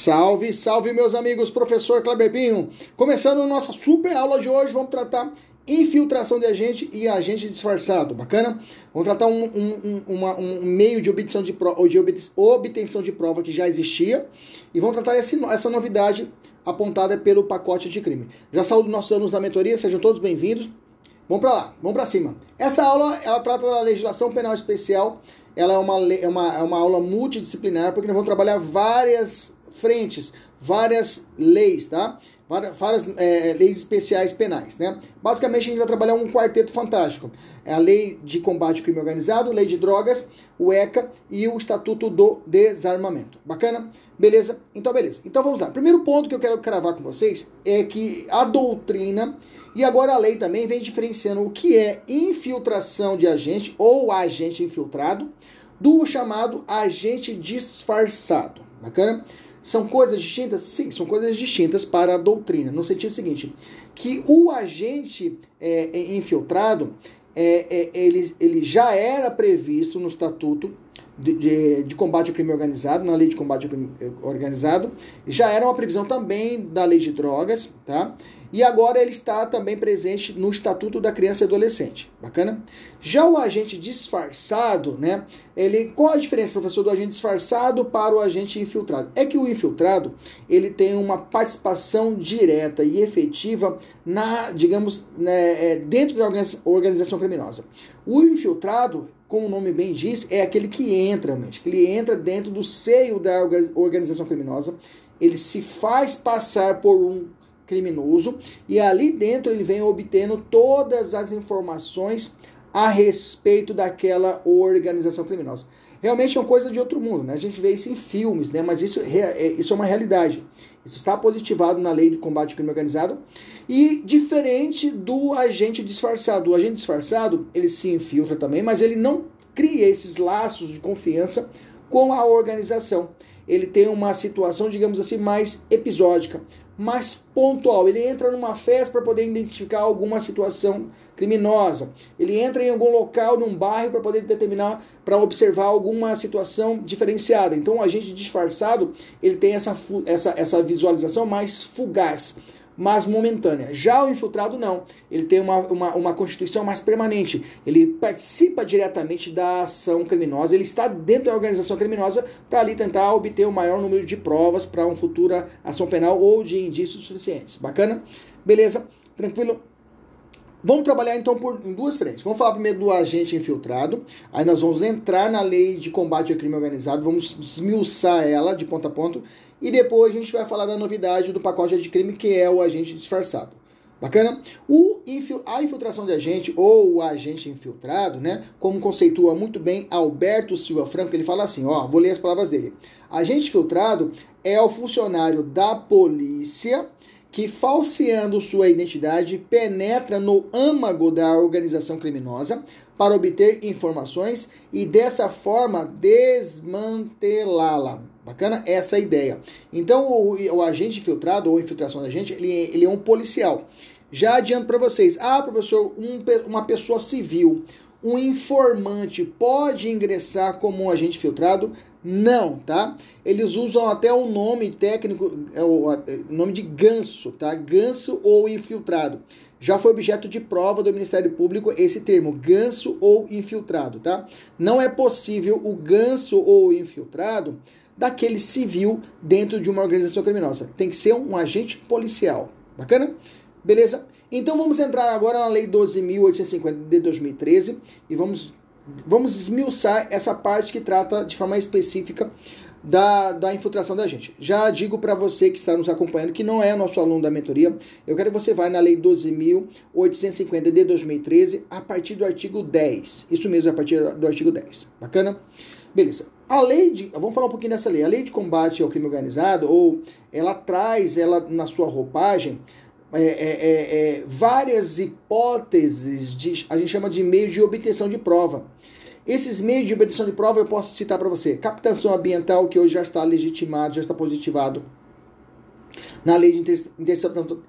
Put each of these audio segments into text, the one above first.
Salve, salve meus amigos, professor Kleber Pinho. Começando a nossa super aula de hoje, vamos tratar infiltração de agente e agente disfarçado. Bacana? Vamos tratar um, um, um, uma, um meio de obtenção de, prova, de obtenção de prova que já existia e vamos tratar esse, essa novidade apontada pelo pacote de crime. Já saúdo nossos alunos da mentoria, sejam todos bem-vindos. Vamos para lá, vamos para cima. Essa aula, ela trata da legislação penal especial. Ela é uma, é uma, é uma aula multidisciplinar, porque nós vamos trabalhar várias frentes, várias leis, tá? Várias é, leis especiais penais, né? Basicamente, a gente vai trabalhar um quarteto fantástico. É a Lei de Combate ao Crime Organizado, Lei de Drogas, o ECA e o Estatuto do Desarmamento. Bacana? Beleza? Então, beleza. Então, vamos lá. Primeiro ponto que eu quero cravar com vocês é que a doutrina e agora a lei também vem diferenciando o que é infiltração de agente ou agente infiltrado do chamado agente disfarçado. Bacana? São coisas distintas? Sim, são coisas distintas para a doutrina, no sentido seguinte, que o agente é, é, infiltrado, é, é, ele, ele já era previsto no Estatuto de, de, combate ao crime organizado, na lei de combate ao crime organizado, já era uma previsão também da lei de drogas, tá? E agora ele está também presente no Estatuto da Criança e Adolescente. Bacana? Já o agente disfarçado, né? Ele, qual a diferença, professor, do agente disfarçado para o agente infiltrado? É que o infiltrado, ele tem uma participação direta e efetiva na, digamos, né, é, dentro da organização criminosa. O infiltrado, como o nome bem diz, é aquele que entra, que ele entra dentro do seio da organização criminosa, ele se faz passar por um criminoso e ali dentro ele vem obtendo todas as informações a respeito daquela organização criminosa. Realmente é uma coisa de outro mundo, né? A gente vê isso em filmes, né? Mas isso, é, isso é uma realidade. Isso está positivado na lei de combate ao crime organizado. E diferente do agente disfarçado. O agente disfarçado, ele se infiltra também, mas ele não cria esses laços de confiança com a organização. Ele tem uma situação, digamos assim, mais episódica mais pontual. Ele entra numa festa para poder identificar alguma situação criminosa. Ele entra em algum local, num bairro, para poder determinar, para observar alguma situação diferenciada. Então, o agente disfarçado ele tem essa, essa, essa visualização mais fugaz mas momentânea. Já o infiltrado não. Ele tem uma, uma, uma constituição mais permanente. Ele participa diretamente da ação criminosa, ele está dentro da organização criminosa para ali tentar obter o maior número de provas para uma futura ação penal ou de indícios suficientes. Bacana? Beleza? Tranquilo? Vamos trabalhar então por, em duas frentes. Vamos falar primeiro do agente infiltrado, aí nós vamos entrar na lei de combate ao crime organizado, vamos esmiuçar ela de ponta a ponta, e depois a gente vai falar da novidade do pacote de crime, que é o agente disfarçado. Bacana? O a infiltração de agente ou o agente infiltrado, né? Como conceitua muito bem Alberto Silva Franco, ele fala assim, ó, vou ler as palavras dele. Agente infiltrado é o funcionário da polícia que, falseando sua identidade, penetra no âmago da organização criminosa para obter informações e dessa forma desmantelá-la. Bacana? Essa é a ideia. Então, o, o agente infiltrado ou infiltração da agente, ele, ele é um policial. Já adianto para vocês. Ah, professor, um, uma pessoa civil, um informante pode ingressar como um agente filtrado? Não, tá? Eles usam até o nome técnico, é o nome de ganso, tá? Ganso ou infiltrado. Já foi objeto de prova do Ministério Público esse termo, ganso ou infiltrado, tá? Não é possível o ganso ou infiltrado daquele civil dentro de uma organização criminosa. Tem que ser um agente policial. Bacana? Beleza? Então vamos entrar agora na Lei 12.850 de 2013 e vamos vamos esmiuçar essa parte que trata de forma específica da, da infiltração da gente. Já digo para você que está nos acompanhando, que não é nosso aluno da mentoria, eu quero que você vá na Lei 12.850 de 2013, a partir do artigo 10. Isso mesmo, a partir do artigo 10. Bacana? Beleza. A lei de. Vamos falar um pouquinho dessa lei. A lei de combate ao crime organizado, ou ela traz ela na sua roupagem. É, é, é, é várias hipóteses de, a gente chama de meio de obtenção de prova. Esses meios de obtenção de prova eu posso citar para você. Captação ambiental, que hoje já está legitimado, já está positivado na lei de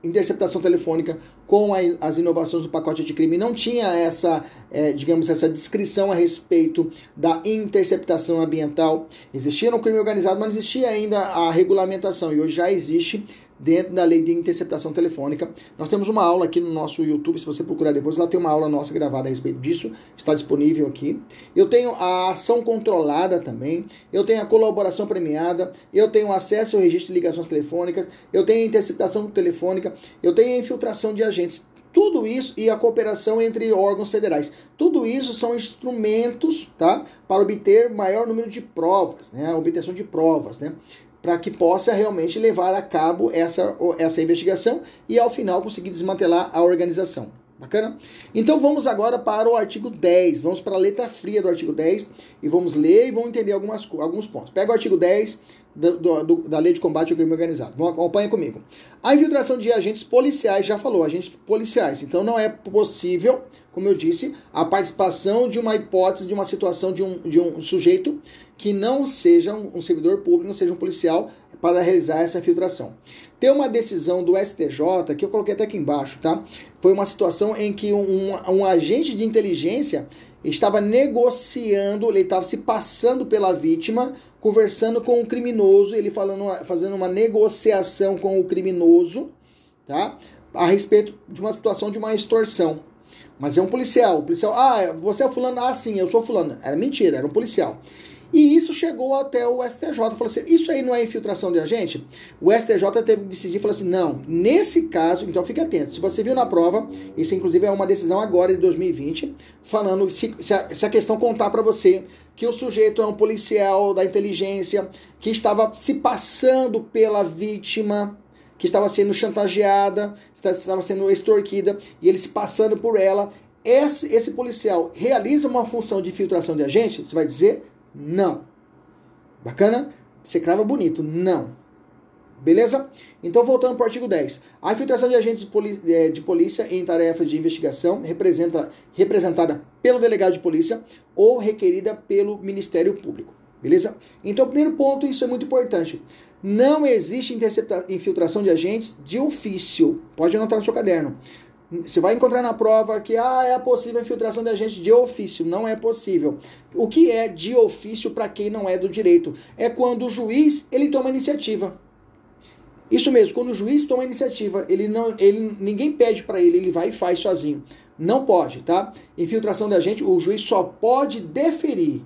interceptação, telefônica com as inovações do pacote de crime não tinha essa, é, digamos, essa descrição a respeito da interceptação ambiental. Existia no crime organizado, mas não existia ainda a regulamentação e hoje já existe dentro da lei de interceptação telefônica. Nós temos uma aula aqui no nosso YouTube, se você procurar depois, lá tem uma aula nossa gravada a respeito disso, está disponível aqui. Eu tenho a ação controlada também, eu tenho a colaboração premiada, eu tenho acesso ao registro de ligações telefônicas, eu tenho a interceptação telefônica, eu tenho a infiltração de agentes. Tudo isso e a cooperação entre órgãos federais. Tudo isso são instrumentos, tá? Para obter maior número de provas, né? Obtenção de provas, né? Para que possa realmente levar a cabo essa, essa investigação e ao final conseguir desmantelar a organização. Bacana? Então vamos agora para o artigo 10. Vamos para a letra fria do artigo 10 e vamos ler e vamos entender algumas, alguns pontos. Pega o artigo 10 do, do, da Lei de Combate ao Crime Organizado. Vamos, acompanha comigo. A infiltração de agentes policiais, já falou, agentes policiais. Então não é possível, como eu disse, a participação de uma hipótese de uma situação de um, de um sujeito que não seja um servidor público, não seja um policial, para realizar essa filtração. Tem uma decisão do STJ, que eu coloquei até aqui embaixo, tá? Foi uma situação em que um, um agente de inteligência estava negociando, ele estava se passando pela vítima, conversando com o criminoso, ele falando, fazendo uma negociação com o criminoso, tá? A respeito de uma situação de uma extorsão. Mas é um policial. O policial, ah, você é fulano? Ah, sim, eu sou fulano. Era mentira, era um policial. E isso chegou até o STJ. Falou assim: isso aí não é infiltração de agente? O STJ teve que decidir falou assim: não, nesse caso, então fique atento. Se você viu na prova, isso inclusive é uma decisão agora de 2020, falando se, se, a, se a questão contar para você que o sujeito é um policial da inteligência que estava se passando pela vítima, que estava sendo chantageada, estava sendo extorquida, e ele se passando por ela. Esse, esse policial realiza uma função de filtração de agente? Você vai dizer não. Bacana? Você crava bonito. Não. Beleza? Então, voltando para o artigo 10. A infiltração de agentes é, de polícia em tarefas de investigação representa, representada pelo delegado de polícia ou requerida pelo Ministério Público. Beleza? Então, primeiro ponto, isso é muito importante. Não existe infiltração de agentes de ofício. Pode anotar no seu caderno. Você vai encontrar na prova que ah, é possível infiltração de agente de ofício. Não é possível. O que é de ofício para quem não é do direito? É quando o juiz ele toma iniciativa. Isso mesmo, quando o juiz toma iniciativa, ele não, ele, ninguém pede para ele, ele vai e faz sozinho. Não pode, tá? Infiltração de agente, o juiz só pode deferir.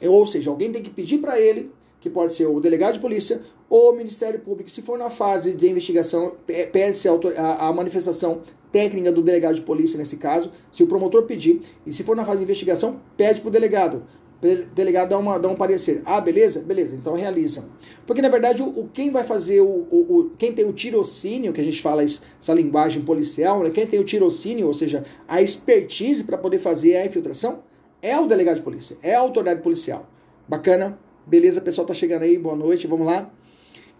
Ou seja, alguém tem que pedir para ele, que pode ser o delegado de polícia o Ministério Público. Se for na fase de investigação, pede-se a, a manifestação técnica do delegado de polícia nesse caso, se o promotor pedir, e se for na fase de investigação, pede para o delegado. O delegado dá, uma, dá um parecer. Ah, beleza? Beleza, então realiza. Porque, na verdade, o, o quem vai fazer, o, o, o, quem tem o tirocínio, que a gente fala isso, essa linguagem policial, né? quem tem o tirocínio, ou seja, a expertise para poder fazer a infiltração, é o delegado de polícia, é a autoridade policial. Bacana? Beleza, pessoal tá chegando aí, boa noite, vamos lá.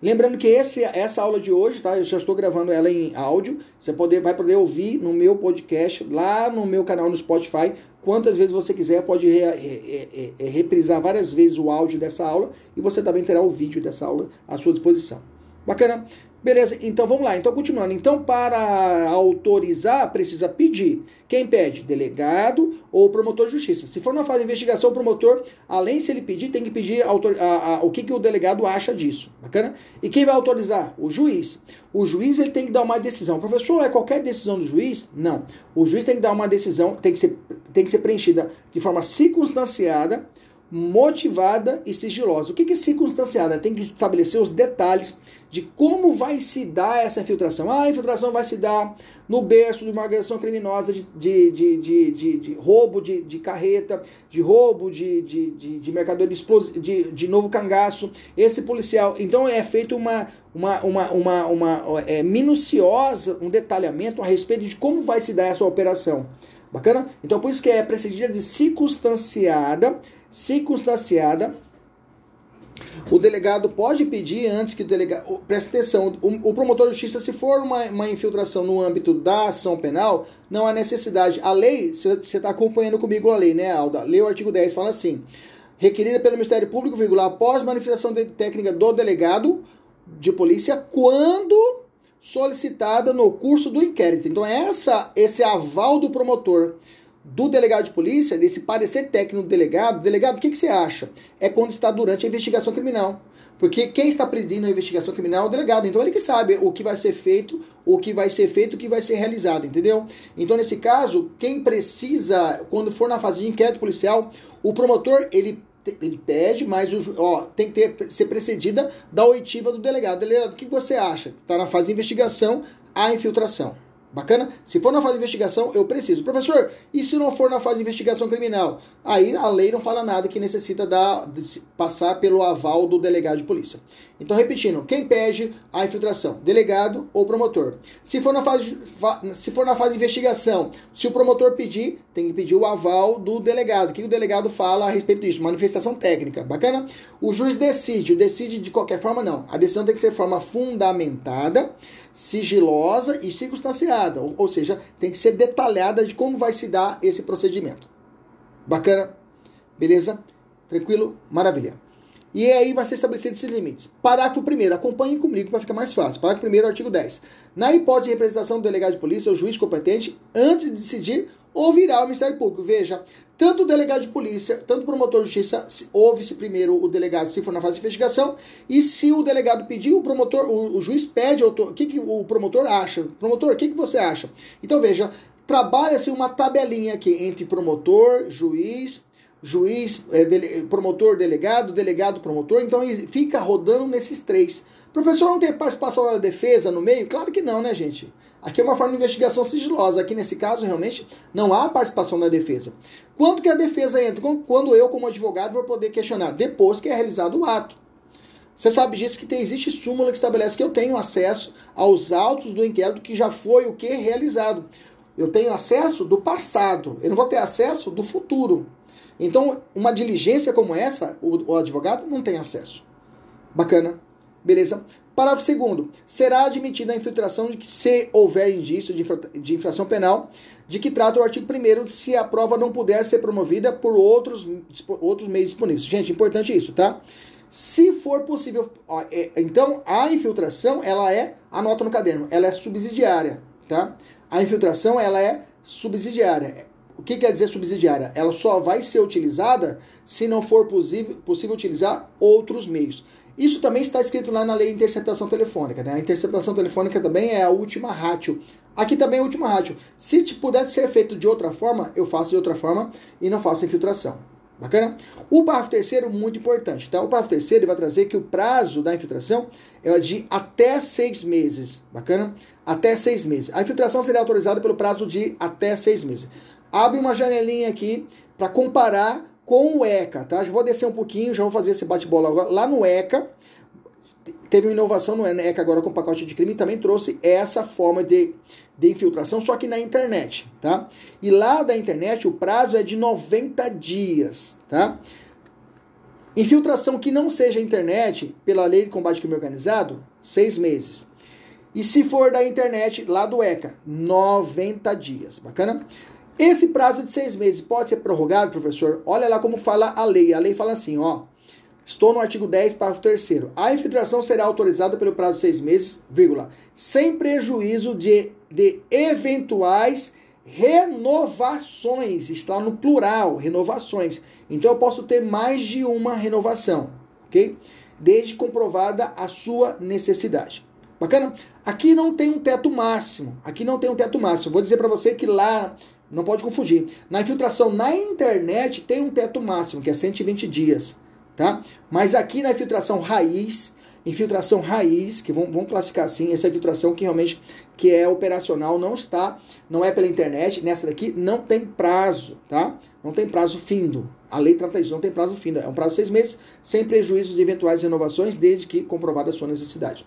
Lembrando que esse, essa aula de hoje, tá? Eu já estou gravando ela em áudio. Você poder, vai poder ouvir no meu podcast, lá no meu canal no Spotify. Quantas vezes você quiser, pode re, re, re, reprisar várias vezes o áudio dessa aula e você também terá o vídeo dessa aula à sua disposição. Bacana? Beleza, então vamos lá. Então, continuando. Então, para autorizar, precisa pedir. Quem pede? Delegado ou promotor de justiça. Se for na fase de investigação, o promotor, além se ele pedir, tem que pedir autor, a, a, o que, que o delegado acha disso. Bacana? E quem vai autorizar? O juiz. O juiz ele tem que dar uma decisão. Professor, é qualquer decisão do juiz? Não. O juiz tem que dar uma decisão, tem que ser, tem que ser preenchida de forma circunstanciada motivada e sigilosa. O que é circunstanciada? Tem que estabelecer os detalhes de como vai se dar essa infiltração. Ah, a infiltração vai se dar no berço de uma organização criminosa de, de, de, de, roubo de, de carreta, de roubo de, de, de, de mercadoria de, de novo cangaço. Esse policial. Então é feito uma, uma, uma, uma, uma é, minuciosa, um detalhamento a respeito de como vai se dar essa operação. Bacana? Então por isso que é precedida de circunstanciada, circunstanciada o delegado pode pedir antes que o delegado. Presta atenção, o, o promotor de justiça, se for uma, uma, infiltração no âmbito da ação penal, não há necessidade. A lei, você está acompanhando comigo a lei, né, Alda? Lei o artigo 10, fala assim: requerida pelo Ministério Público, vírgula, após manifestação de técnica do delegado de polícia, quando solicitada no curso do inquérito. Então, essa, esse aval do promotor do delegado de polícia, desse parecer técnico do delegado, delegado, o que, que você acha? É quando está durante a investigação criminal. Porque quem está presidindo a investigação criminal é o delegado. Então ele que sabe o que vai ser feito, o que vai ser feito, o que vai ser realizado, entendeu? Então, nesse caso, quem precisa, quando for na fase de inquérito policial, o promotor, ele, ele pede, mas o, ó, tem que ter, ser precedida da oitiva do delegado. Delegado, o que você acha? Está na fase de investigação, a infiltração. Bacana? Se for na fase de investigação, eu preciso. Professor, e se não for na fase de investigação criminal? Aí a lei não fala nada que necessita da, passar pelo aval do delegado de polícia. Então, repetindo, quem pede a infiltração? Delegado ou promotor? Se for na fase, se for na fase de investigação, se o promotor pedir, tem que pedir o aval do delegado. O que o delegado fala a respeito disso? Manifestação técnica. Bacana? O juiz decide. Decide de qualquer forma, não. A decisão tem que ser forma fundamentada sigilosa e circunstanciada, ou, ou seja, tem que ser detalhada de como vai se dar esse procedimento. Bacana? Beleza? Tranquilo? Maravilha. E aí vai ser estabelecido esses limites. Parágrafo 1 acompanhem comigo para ficar mais fácil. Parágrafo 1 artigo 10. Na hipótese de representação do delegado de polícia, o juiz competente, antes de decidir, ouvirá o Ministério Público. Veja, tanto o delegado de polícia, tanto o promotor de justiça, ouve-se primeiro o delegado se for na fase de investigação, e se o delegado pedir, o promotor, o, o juiz pede o que, que o promotor acha. Promotor, o que, que você acha? Então veja, trabalha-se uma tabelinha aqui entre promotor, juiz, juiz, é, dele, promotor, delegado, delegado, promotor, então fica rodando nesses três. Professor, não tem participação da defesa no meio? Claro que não, né, gente? Aqui é uma forma de investigação sigilosa. Aqui, nesse caso, realmente, não há participação da defesa. Quando que a defesa entra? Quando eu, como advogado, vou poder questionar? Depois que é realizado o ato. Você sabe disso que tem, existe súmula que estabelece que eu tenho acesso aos autos do inquérito que já foi o que realizado. Eu tenho acesso do passado. Eu não vou ter acesso do futuro. Então, uma diligência como essa, o, o advogado não tem acesso. Bacana? Beleza? Parágrafo 2 Será admitida a infiltração de que se houver indício de, infra de infração penal, de que trata o artigo 1 se a prova não puder ser promovida por outros, outros meios disponíveis. Gente, importante isso, tá? Se for possível, ó, é, então a infiltração, ela é, anota no caderno, ela é subsidiária, tá? A infiltração, ela é subsidiária. O que quer dizer subsidiária? Ela só vai ser utilizada se não for possível, possível utilizar outros meios. Isso também está escrito lá na lei de interceptação telefônica. Né? A interceptação telefônica também é a última ratio. Aqui também é a última ratio. Se pudesse ser feito de outra forma, eu faço de outra forma e não faço infiltração. Bacana? O parágrafo terceiro, muito importante. Tá? O parágrafo terceiro vai trazer que o prazo da infiltração é de até seis meses. Bacana? Até seis meses. A infiltração será autorizada pelo prazo de até seis meses. Abre uma janelinha aqui para comparar com o ECA, tá? Já vou descer um pouquinho, já vou fazer esse bate-bola agora. Lá no ECA, teve uma inovação no ECA agora com o pacote de crime, também trouxe essa forma de, de infiltração, só que na internet, tá? E lá da internet o prazo é de 90 dias, tá? Infiltração que não seja internet, pela lei de combate ao crime organizado, seis meses. E se for da internet, lá do ECA, 90 dias. Bacana? Esse prazo de seis meses pode ser prorrogado, professor? Olha lá como fala a lei. A lei fala assim, ó. Estou no artigo 10, parágrafo 3 A infiltração será autorizada pelo prazo de seis meses, vírgula, sem prejuízo de, de eventuais renovações. Está no plural, renovações. Então eu posso ter mais de uma renovação, ok? Desde comprovada a sua necessidade. Bacana? Aqui não tem um teto máximo. Aqui não tem um teto máximo. Vou dizer para você que lá Não pode confundir. Na infiltração na internet tem um teto máximo, que é 120 dias, tá? Mas aqui na infiltração raiz, infiltração raiz, que vamos classificar assim, essa infiltração que realmente que é operacional, não está, não é pela internet, nessa daqui não tem prazo, tá? Não tem prazo findo. A lei trata isso, não tem prazo findo. É um prazo de seis meses, sem prejuízo de eventuais renovações, desde que comprovada a sua necessidade.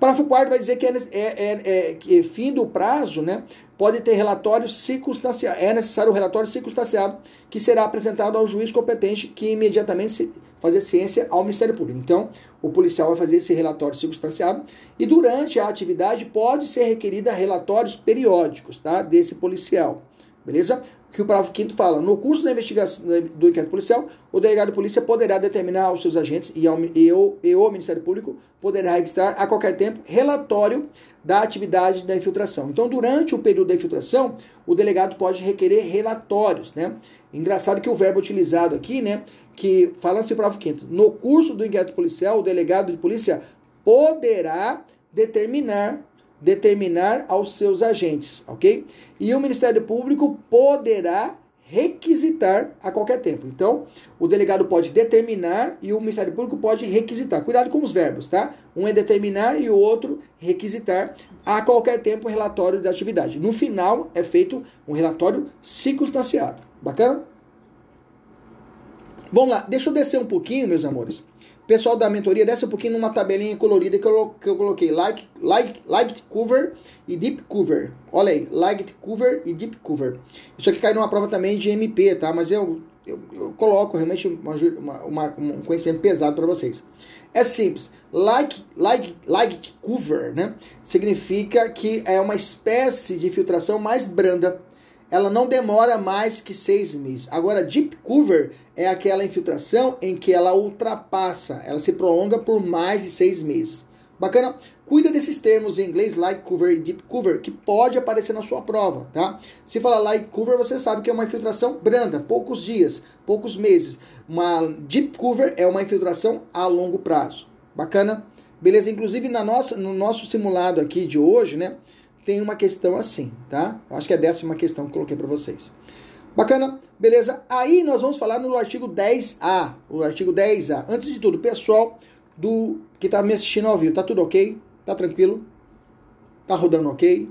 Parágrafo 4 vai dizer que é, é, é, é que fim do prazo, né, pode ter relatório circunstanciado, é necessário o relatório circunstanciado que será apresentado ao juiz competente que imediatamente fazer ciência ao Ministério Público. Então, o policial vai fazer esse relatório circunstanciado e durante a atividade pode ser requerida relatórios periódicos, tá, desse policial. Beleza? Que o parágrafo 5 fala: no curso da investigação do inquérito policial, o delegado de polícia poderá determinar aos seus agentes e, ao, e, o, e o Ministério Público poderá registrar a qualquer tempo relatório da atividade da infiltração. Então, durante o período da infiltração, o delegado pode requerer relatórios, né? Engraçado que o verbo utilizado aqui, né, que fala assim, parágrafo 5 no curso do inquérito policial, o delegado de polícia poderá determinar determinar aos seus agentes, ok? E o Ministério Público poderá requisitar a qualquer tempo. Então, o delegado pode determinar e o Ministério Público pode requisitar. Cuidado com os verbos, tá? Um é determinar e o outro requisitar a qualquer tempo o relatório da atividade. No final é feito um relatório circunstanciado. Bacana? Vamos lá, deixa eu descer um pouquinho, meus amores. Pessoal da mentoria, desce um pouquinho numa tabelinha colorida que eu, que eu coloquei like, like, like cover e deep cover. Olha aí, like cover e deep cover. Isso aqui cai numa prova também de MP, tá? Mas eu, eu, eu coloco realmente uma, uma, um conhecimento pesado para vocês. É simples. Like, like, like cover, né? Significa que é uma espécie de filtração mais branda ela não demora mais que seis meses. Agora, deep cover é aquela infiltração em que ela ultrapassa, ela se prolonga por mais de seis meses. Bacana? Cuida desses termos em inglês, like cover e deep cover, que pode aparecer na sua prova, tá? Se falar like cover, você sabe que é uma infiltração branda, poucos dias, poucos meses. Uma deep cover é uma infiltração a longo prazo. Bacana? Beleza? Inclusive, na nossa, no nosso simulado aqui de hoje, né? Tem uma questão assim, tá? Eu acho que é a décima questão que eu coloquei para vocês. Bacana? Beleza? Aí nós vamos falar no artigo 10A. O artigo 10A. Antes de tudo, pessoal do que tá me assistindo ao vivo, tá tudo ok? Tá tranquilo? Tá rodando ok?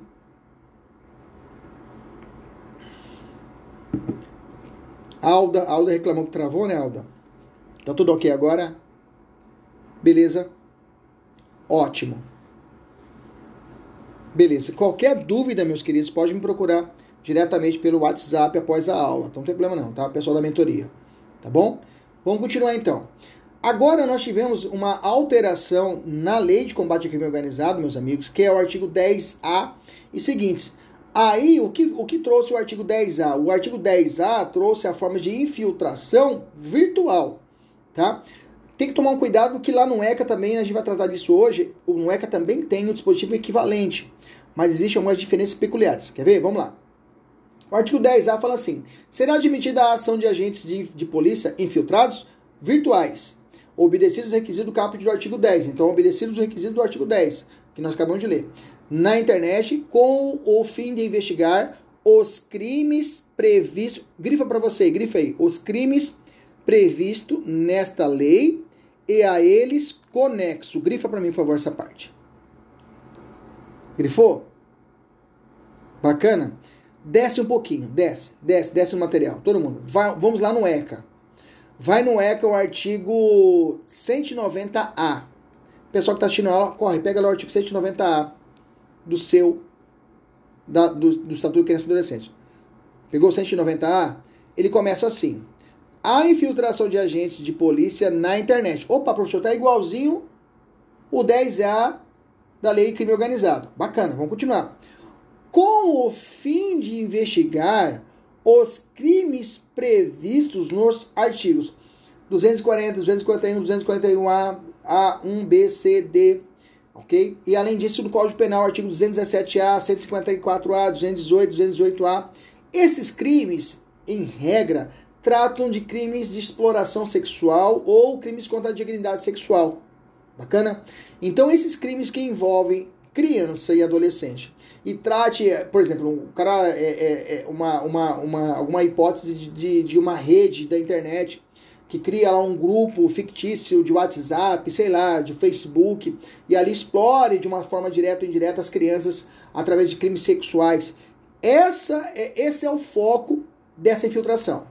Alda, Alda reclamou que travou, né, Alda? Tá tudo ok agora? Beleza? Ótimo. Beleza. Qualquer dúvida, meus queridos, pode me procurar diretamente pelo WhatsApp após a aula. Então não tem problema não, tá? Pessoal da mentoria. Tá bom? Vamos continuar então. Agora nós tivemos uma alteração na lei de combate ao crime organizado, meus amigos, que é o artigo 10A e seguintes. Aí, o que, o que trouxe o artigo 10A? O artigo 10A trouxe a forma de infiltração virtual, tá? Tem que tomar um cuidado que lá no ECA também, a gente vai tratar disso hoje, o ECA também tem um dispositivo equivalente mas existem algumas diferenças peculiares. Quer ver? Vamos lá. O artigo 10A fala assim: será admitida a ação de agentes de, de polícia infiltrados virtuais, obedecidos os requisitos do caput do artigo 10. Então, obedecidos os requisitos do artigo 10, que nós acabamos de ler. Na internet, com o fim de investigar os crimes previstos. Grifa para você, grifa aí. Os crimes previstos nesta lei e a eles conexo. Grifa para mim, por favor, essa parte. Grifou? Bacana? Desce um pouquinho, desce, desce, desce o material. Todo mundo. Vai, vamos lá no ECA. Vai no ECA o artigo 190A. Pessoal que está assistindo a aula, corre, pega lá o artigo 190A do seu, da, do, do Estatuto de Criança e Adolescente. Pegou o 190A? Ele começa assim. A infiltração de agentes de polícia na internet. Opa, professor, tá igualzinho o 10A da lei crime organizado. Bacana, vamos continuar. Com o fim de investigar os crimes previstos nos artigos 240, 241, 241A, A1, B, C, D, ok? E além disso, do Código Penal, artigo 217A, 154A, 218, 218A. Esses crimes, em regra, tratam de crimes de exploração sexual ou crimes contra a dignidade sexual. Bacana? Então, esses crimes que envolvem criança e adolescente. E trate, por exemplo, o cara é, é uma, uma, uma, alguma hipótese de, de, de uma rede da internet que cria lá um grupo fictício de WhatsApp, sei lá, de Facebook, e ali explore de uma forma direta ou indireta as crianças através de crimes sexuais. Essa é, esse é o foco dessa infiltração.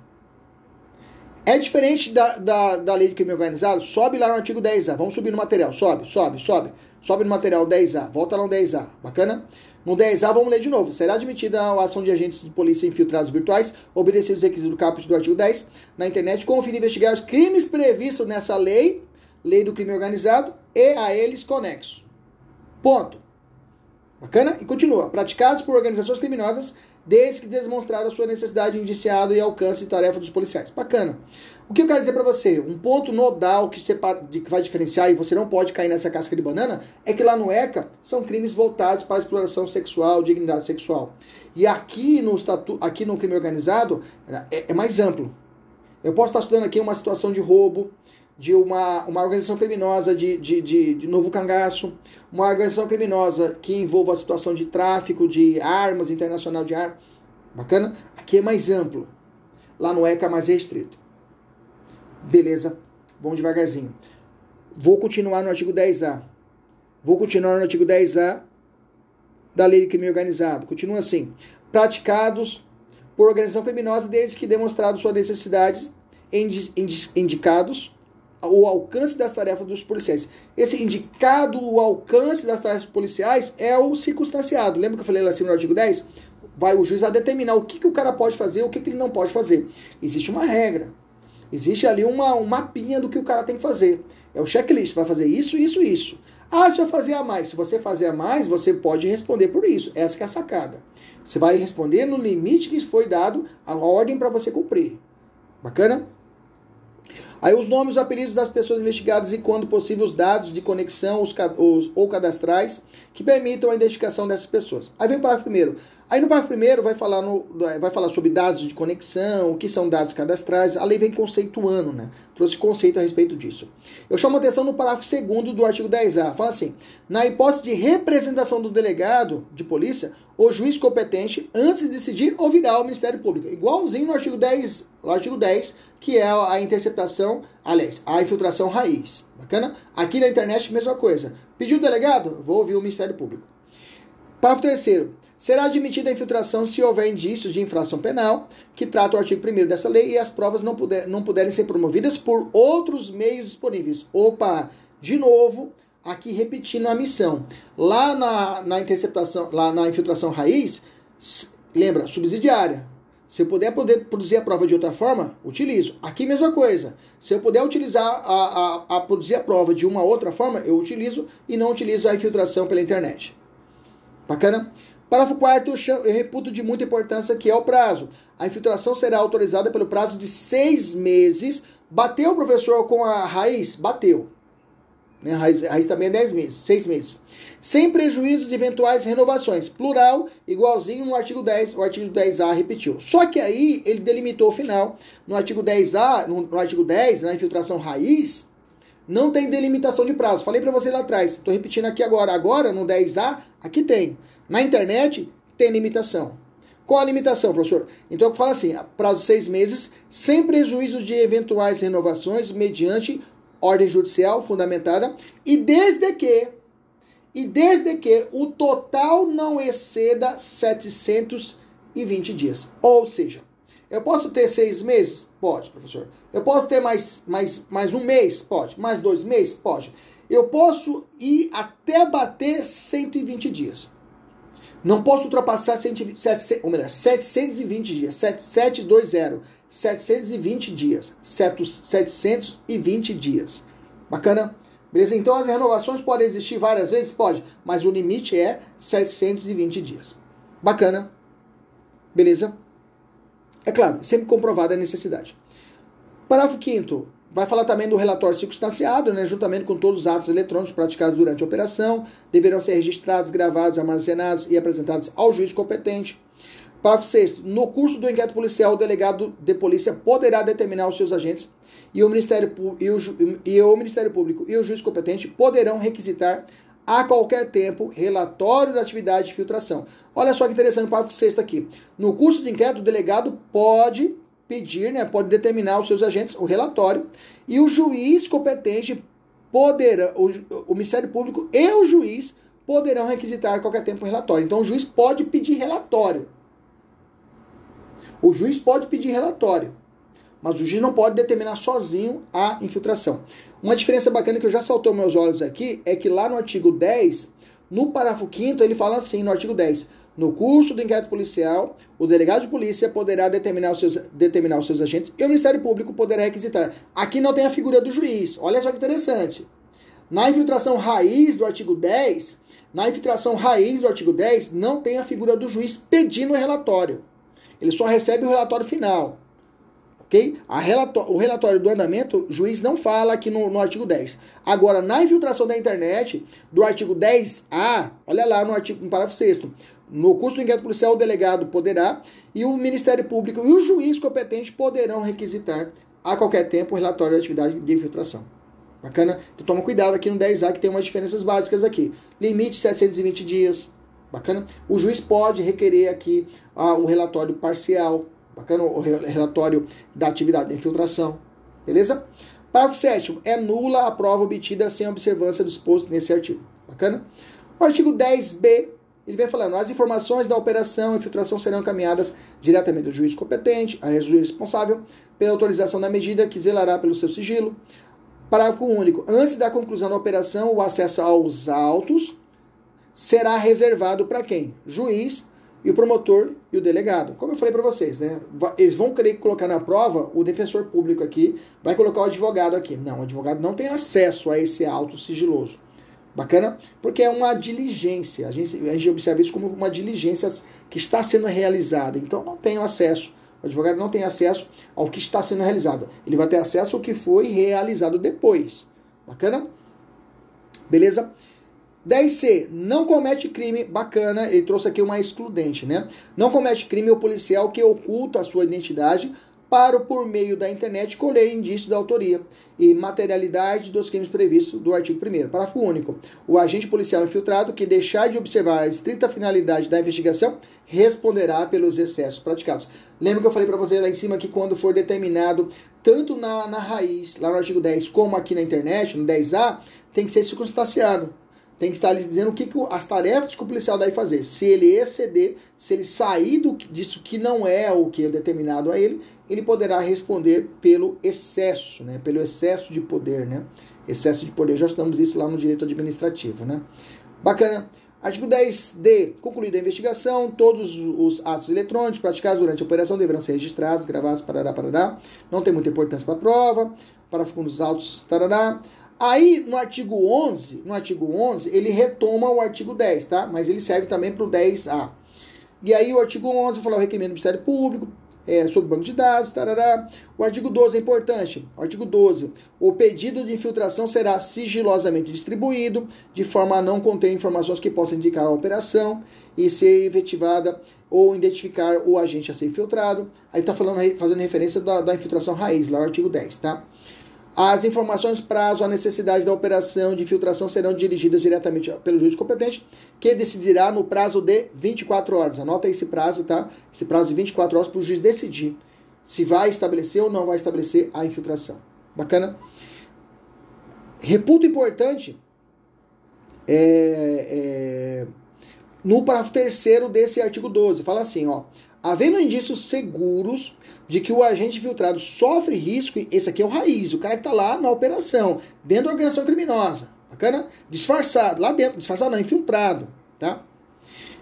É diferente da, da, da lei de crime organizado? Sobe lá no artigo 10A. Vamos subir no material. Sobe, sobe, sobe. Sobe no material 10A. Volta lá no 10A. Bacana? No 10A, vamos ler de novo. Será admitida a ação de agentes de polícia infiltrados virtuais, obedecidos os requisitos do caput do artigo 10, na internet, fim de investigar os crimes previstos nessa lei, lei do crime organizado, e a eles conexos. Ponto. Bacana? E continua. Praticados por organizações criminosas desde que demonstrada a sua necessidade de indiciado e alcance de tarefa dos policiais. Bacana. O que eu quero dizer para você? Um ponto nodal que, você, que vai diferenciar e você não pode cair nessa casca de banana é que lá no ECA são crimes voltados para exploração sexual, dignidade sexual. E aqui no, estatu, aqui no crime organizado é, é mais amplo. Eu posso estar estudando aqui uma situação de roubo, de uma, uma organização criminosa de, de, de, de, novo cangaço, uma organização criminosa que envolva a situação de tráfico de armas, internacional de armas. Bacana? Aqui é mais amplo. Lá no ECA é mais restrito. Beleza, vamos devagarzinho. Vou continuar no artigo 10A. Vou continuar no artigo 10A da Lei de Crime Organizado. Continua assim. Praticados por organização criminosa desde que demonstrado suas necessidades indicados o alcance das tarefas dos policiais. Esse indicado o alcance das tarefas policiais é o circunstanciado. Lembra que eu falei lá acima no artigo 10? Vai o juiz a determinar o que, que o cara pode fazer, o que, que ele não pode fazer. Existe uma regra. Existe ali uma, um mapinha do que o cara tem que fazer. É o checklist. Vai fazer isso, isso, isso. Ah, se eu fazer a mais. Se você fazer a mais, você pode responder por isso. Essa é a sacada. Você vai responder no limite que foi dado a ordem para você cumprir. Bacana? Aí os nomes, os apelidos das pessoas investigadas e, quando possível, os dados de conexão os, os, ou cadastrais que permitam a identificação dessas pessoas. Aí vem o parágrafo primeiro. Aí no parágrafo primeiro vai falar, no, vai falar sobre dados de conexão, o que são dados cadastrais. A lei vem conceituando, né? Trouxe conceito a respeito disso. Eu chamo atenção no parágrafo segundo do artigo 10A. Fala assim: na hipótese de representação do delegado de polícia, o juiz competente, antes de decidir, ouvirá o Ministério Público. Igualzinho no artigo 10, no artigo 10 que é a interceptação, aliás, a infiltração raiz. Bacana? Aqui na internet, mesma coisa. Pediu o delegado? Vou ouvir o Ministério Público. Parágrafo terceiro. Será admitida a infiltração se houver indícios de infração penal, que trata o artigo 1 dessa lei, e as provas não, puder, não puderem ser promovidas por outros meios disponíveis. Opa, de novo, aqui repetindo a missão. Lá na, na interceptação, lá na infiltração raiz, lembra, subsidiária. Se eu puder produzir a prova de outra forma, utilizo. Aqui mesma coisa. Se eu puder utilizar a, a, a produzir a prova de uma outra forma, eu utilizo e não utilizo a infiltração pela internet. Bacana? Parágrafo 4 eu reputo de muita importância que é o prazo. A infiltração será autorizada pelo prazo de seis meses. Bateu o professor com a raiz? Bateu. Né? A, raiz, a raiz também é 10 meses, 6 meses. Sem prejuízo de eventuais renovações. Plural, igualzinho no artigo 10, o artigo 10A repetiu. Só que aí ele delimitou o final. No artigo 10A, no, no artigo 10, na infiltração raiz, não tem delimitação de prazo. Falei para você lá atrás, estou repetindo aqui agora. Agora, no 10A, aqui tem. Na internet, tem limitação. Qual a limitação, professor? Então eu falo assim: prazo de seis meses, sem prejuízo de eventuais renovações, mediante ordem judicial fundamentada, e desde que e desde que o total não exceda 720 dias. Ou seja, eu posso ter seis meses? Pode, professor. Eu posso ter mais, mais, mais um mês? Pode. Mais dois meses? Pode. Eu posso ir até bater 120 dias. Não posso ultrapassar 120, 700, ou melhor, 720 dias. 7720. 720 dias. 720 dias. Bacana? Beleza? Então as renovações podem existir várias vezes? Pode, mas o limite é 720 dias. Bacana? Beleza? É claro, sempre comprovada a necessidade. Parágrafo 5 Vai falar também do relatório circunstanciado, né, juntamente com todos os atos eletrônicos praticados durante a operação, deverão ser registrados, gravados, armazenados e apresentados ao juiz competente. Parágrafo 6 No curso do inquérito policial, o delegado de polícia poderá determinar os seus agentes e o Ministério, e o, e o Ministério Público e o juiz competente poderão requisitar a qualquer tempo relatório da atividade de filtração. Olha só que interessante o parágrafo 6 aqui. No curso de inquérito, o delegado pode pedir, né, pode determinar aos seus agentes o relatório e o juiz competente poderá, o, o Ministério Público e o juiz poderão requisitar a qualquer tempo um relatório. Então o juiz pode pedir relatório. O juiz pode pedir relatório, mas o juiz não pode determinar sozinho a infiltração. Uma diferença bacana que eu já saltou meus olhos aqui é que lá no artigo 10, no parágrafo 5 ele fala assim, no artigo 10, no curso do inquérito policial, o delegado de polícia poderá determinar os, seus, determinar os seus agentes e o Ministério Público poderá requisitar. Aqui não tem a figura do juiz. Olha só que interessante. Na infiltração raiz do artigo 10, na infiltração raiz do artigo 10, não tem a figura do juiz pedindo o relatório. Ele só recebe o relatório final. Ok? Relato o relatório do andamento, o juiz não fala aqui no, no, artigo 10. Agora, na infiltração da internet, do artigo 10A, olha lá no, artigo, no parágrafo 6 no curso do inquérito policial, o delegado poderá e o Ministério Público e o juiz competente poderão requisitar a qualquer tempo o relatório de atividade de infiltração. Bacana? Então toma cuidado aqui no 10A que tem umas diferenças básicas aqui. Limite 720 dias. Bacana? O juiz pode requerer aqui ah, o relatório parcial. Bacana? O relatório da atividade de infiltração. Beleza? Parágrafo 7 É nula a prova obtida sem observância do exposto nesse artigo. Bacana? O artigo 10b ele vem falando, as informações da operação e infiltração serão encaminhadas diretamente do juiz competente, a juiz responsável, pela autorização da medida que zelará pelo seu sigilo. Parágrafo único. Antes da conclusão da operação, o acesso aos autos será reservado para quem? Juiz e o promotor e o delegado. Como eu falei para vocês, né? Eles vão querer colocar na prova o defensor público aqui, vai colocar o advogado aqui. Não, o advogado não tem acesso a esse auto sigiloso. Bacana? Porque é uma diligência. A gente, a gente observa isso como uma diligência que está sendo realizada. Então não tem acesso. O advogado não tem acesso ao que está sendo realizado. Ele vai ter acesso ao que foi realizado depois. Bacana? Beleza? 10C, não comete crime, bacana, ele trouxe aqui uma excludente, né? Não comete crime o policial que oculta a sua identidade para, por meio da internet, colher indícios da autoria e materialidade dos crimes previstos do artigo 1 Parágrafo único. O agente policial infiltrado que deixar de observar a estrita finalidade da investigação responderá pelos excessos praticados. Lembra que eu falei para você lá em cima que quando for determinado, tanto na, na raiz, lá no artigo 10, como aqui na internet, no 10A, tem que ser circunstanciado tem que estar lhes dizendo o que, que as tarefas que o policial deve fazer. Se ele exceder, se ele sair do, disso que não é o que é determinado a ele, ele poderá responder pelo excesso, né? Pelo excesso de poder, né? Excesso de poder. Já estamos isso lá no direito administrativo, né? Bacana. Artigo 10D. Concluída a investigação, todos os atos eletrônicos praticados durante a operação deverão ser registrados, gravados, parará, parará. Não tem muita importância para a prova. Parágrafo dos autos, tarará. Aí, no artigo 11, no artigo 11, ele retoma o artigo 10, tá? Mas ele serve também para o 10A. E aí, o artigo 11 fala o requerimento do Ministério Público, é, sobre banco de dados, tarará. O artigo 12 é importante. Artigo 12. O pedido de infiltração será sigilosamente distribuído, de forma a não conter informações que possam indicar a operação e ser efetivada ou identificar o agente a ser infiltrado. Aí está falando, fazendo referência da, da infiltração raiz, lá o artigo 10, tá? As informações prazo, a necessidade da operação de infiltração serão dirigidas diretamente pelo juiz competente, que decidirá no prazo de 24 horas. Anota esse prazo, tá? Esse prazo de 24 horas para o juiz decidir se vai estabelecer ou não vai estabelecer a infiltração. Bacana? Reputo importante é, é, no parágrafo terceiro desse artigo 12. Fala assim, ó. Havendo indícios seguros de que o agente infiltrado sofre risco, esse aqui é o raiz, o cara que está lá na operação, dentro da organização criminosa, bacana? Disfarçado, lá dentro, disfarçado não, infiltrado, tá?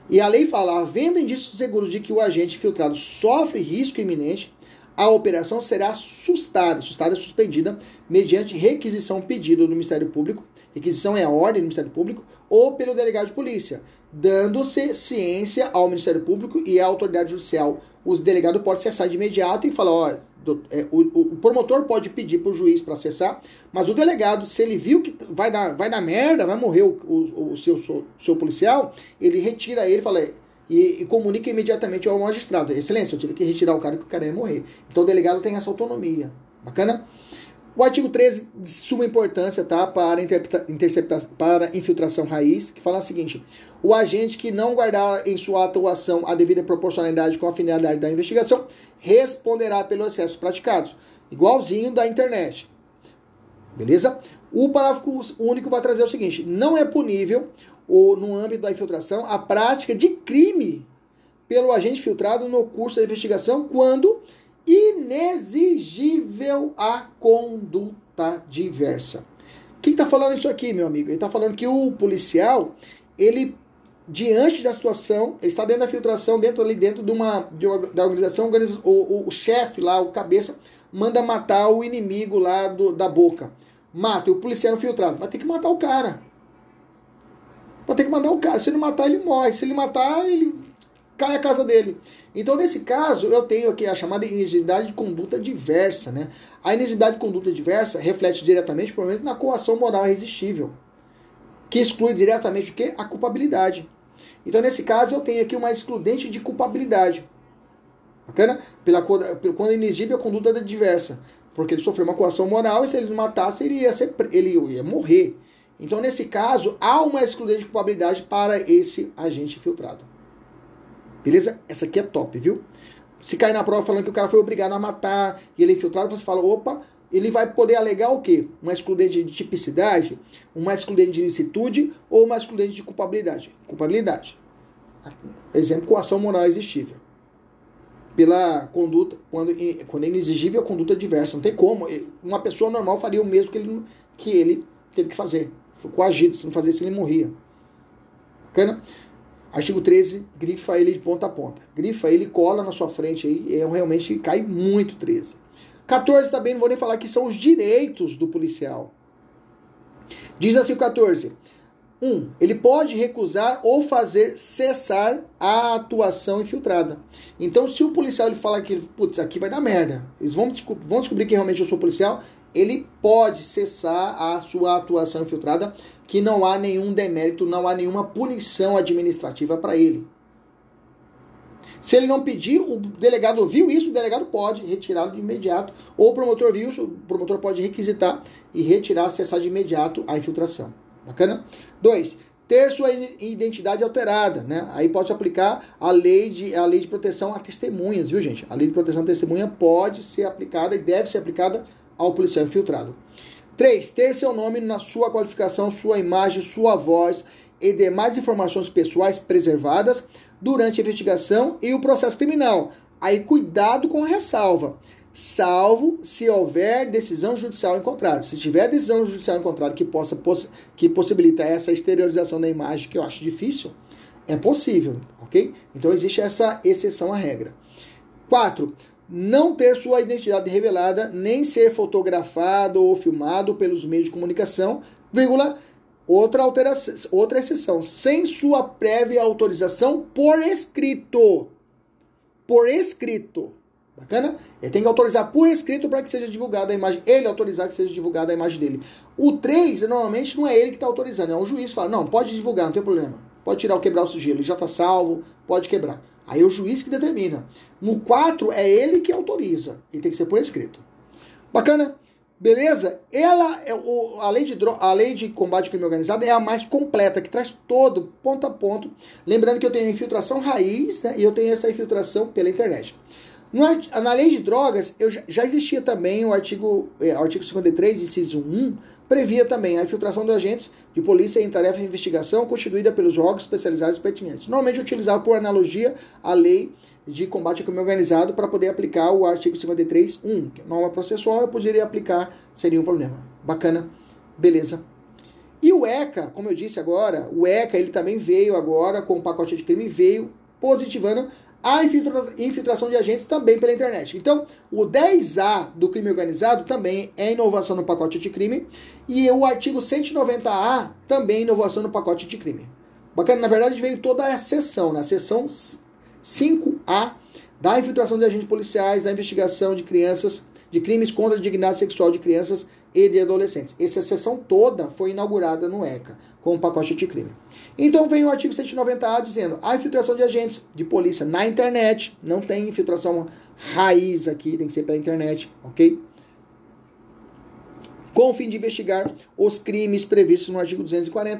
E a lei fala, havendo indícios seguros de que o agente infiltrado sofre risco iminente, a operação será sustada, sustada é suspendida, mediante requisição pedido do Ministério Público, requisição é a ordem do Ministério Público, ou pelo delegado de polícia, dando-se ciência ao Ministério Público e à autoridade judicial. Os delegados podem acessar de imediato e falar, ó, é, o, o, promotor pode pedir para o juiz para acessar, mas o delegado, se ele viu que vai dar, vai dar merda, vai morrer o, o, o seu, seu, seu, policial, ele retira ele fala, e, e, comunica imediatamente ao magistrado. Excelência, eu tive que retirar o cara que o cara ia morrer. Então o delegado tem essa autonomia. Bacana? O artigo 13, de suma importância, tá? Para, interceptar, para infiltração raiz, que fala o seguinte: o agente que não guardar em sua atuação a devida proporcionalidade com a finalidade da investigação responderá pelos excessos praticados, igualzinho da internet. Beleza? O parágrafo único vai trazer o seguinte: não é punível, ou no âmbito da infiltração, a prática de crime pelo agente filtrado no curso da investigação quando inexigível a conduta diversa. O que está falando isso aqui, meu amigo? Ele está falando que o policial, ele, diante da situação, ele está dentro da filtração, dentro ali, dentro de uma, de uma da organização, o, o, o chefe lá, o cabeça, manda matar o inimigo lá do, da boca. Mata, e o policial é filtrado. Vai ter que matar o cara. Vai ter que mandar o cara. Se ele matar, ele morre. Se ele matar, ele cai a casa dele. Então, nesse caso, eu tenho aqui a chamada inegibilidade de conduta diversa. Né? A inegibilidade de conduta diversa reflete diretamente, provavelmente, na coação moral irresistível, que exclui diretamente o quê? A culpabilidade. Então, nesse caso, eu tenho aqui uma excludente de culpabilidade. Bacana? Pela, quando é a conduta é diversa. Porque ele sofreu uma coação moral e se ele matasse, ele ia, ser, ele ia morrer. Então, nesse caso, há uma excludente de culpabilidade para esse agente filtrado. Beleza? Essa aqui é top, viu? Se cair na prova falando que o cara foi obrigado a matar e ele é infiltrado, você fala, opa, ele vai poder alegar o quê? Uma excludente de tipicidade, uma excludente de ilicitude ou uma excludente de culpabilidade? Culpabilidade. Exemplo, coação moral existível. Pela conduta, quando, quando é inexigível, a conduta diversa. Não tem como. Uma pessoa normal faria o mesmo que ele, que ele teve que fazer. Foi coagido. Se não fazer isso, ele morria. Bacana? Artigo 13, grifa ele de ponta a ponta. Grifa ele, cola na sua frente aí, é realmente cai muito 13. 14 também, não vou nem falar que são os direitos do policial. Diz assim o 14. 1. Um, ele pode recusar ou fazer cessar a atuação infiltrada. Então, se o policial ele fala que, putz, aqui vai dar merda, eles vão, vão descobrir que realmente eu sou policial, ele pode cessar a sua atuação infiltrada que não há nenhum demérito, não há nenhuma punição administrativa para ele. Se ele não pedir, o delegado viu isso, o delegado pode retirá-lo de imediato, ou o promotor viu isso, o promotor pode requisitar e retirar, cessar de imediato a infiltração. Bacana? Dois, ter sua identidade alterada, né? Aí pode aplicar a lei de a lei de proteção a testemunhas, viu, gente? A lei de proteção a testemunha pode ser aplicada e deve ser aplicada ao policial infiltrado. 3. Ter seu nome na sua qualificação, sua imagem, sua voz e demais informações pessoais preservadas durante a investigação e o processo criminal. Aí cuidado com a ressalva. Salvo se houver decisão judicial em contrário. Se tiver decisão judicial em contrário que possa que possibilita essa exteriorização da imagem, que eu acho difícil, é possível, ok? Então existe essa exceção à regra. 4 não ter sua identidade revelada, nem ser fotografado ou filmado pelos meios de comunicação, vírgula, outra alteração, outra exceção, sem sua prévia autorização por escrito. Por escrito. Bacana? Ele tem que autorizar por escrito para que seja divulgada a imagem. Ele autorizar que seja divulgada a imagem dele. O 3, normalmente, não é ele que está autorizando, é o juiz que fala: não, pode divulgar, não tem problema. Pode tirar ou quebrar o sigilo, ele já está salvo, pode quebrar. Aí é o juiz que determina. No 4 é ele que autoriza e tem que ser por escrito. Bacana? Beleza? Ela é o, a, lei de, a lei de combate ao crime organizado é a mais completa, que traz todo, ponto a ponto. Lembrando que eu tenho infiltração raiz né, e eu tenho essa infiltração pela internet. No, na lei de drogas, eu, já existia também o artigo, é, artigo 53, inciso 1, previa também a infiltração de agentes de polícia em tarefa de investigação constituída pelos órgãos especializados pertinentes. Normalmente utilizado por analogia à lei de combate ao crime organizado para poder aplicar o artigo 53.1, que é norma processual, eu poderia aplicar, seria um problema. Bacana, beleza. E o ECA, como eu disse agora, o ECA ele também veio agora com o pacote de crime, veio positivando a infiltração de agentes também pela internet. Então, o 10A do crime organizado também é inovação no pacote de crime e o artigo 190A também é inovação no pacote de crime. Bacana, na verdade veio toda a seção, na né? seção 5A da infiltração de agentes policiais, da investigação de crianças, de crimes contra a dignidade sexual de crianças e de adolescentes. Essa seção toda foi inaugurada no ECA, com o pacote de crime. Então vem o artigo 190A dizendo a infiltração de agentes de polícia na internet, não tem infiltração raiz aqui, tem que ser pela internet, ok? com o fim de investigar os crimes previstos no artigo 240.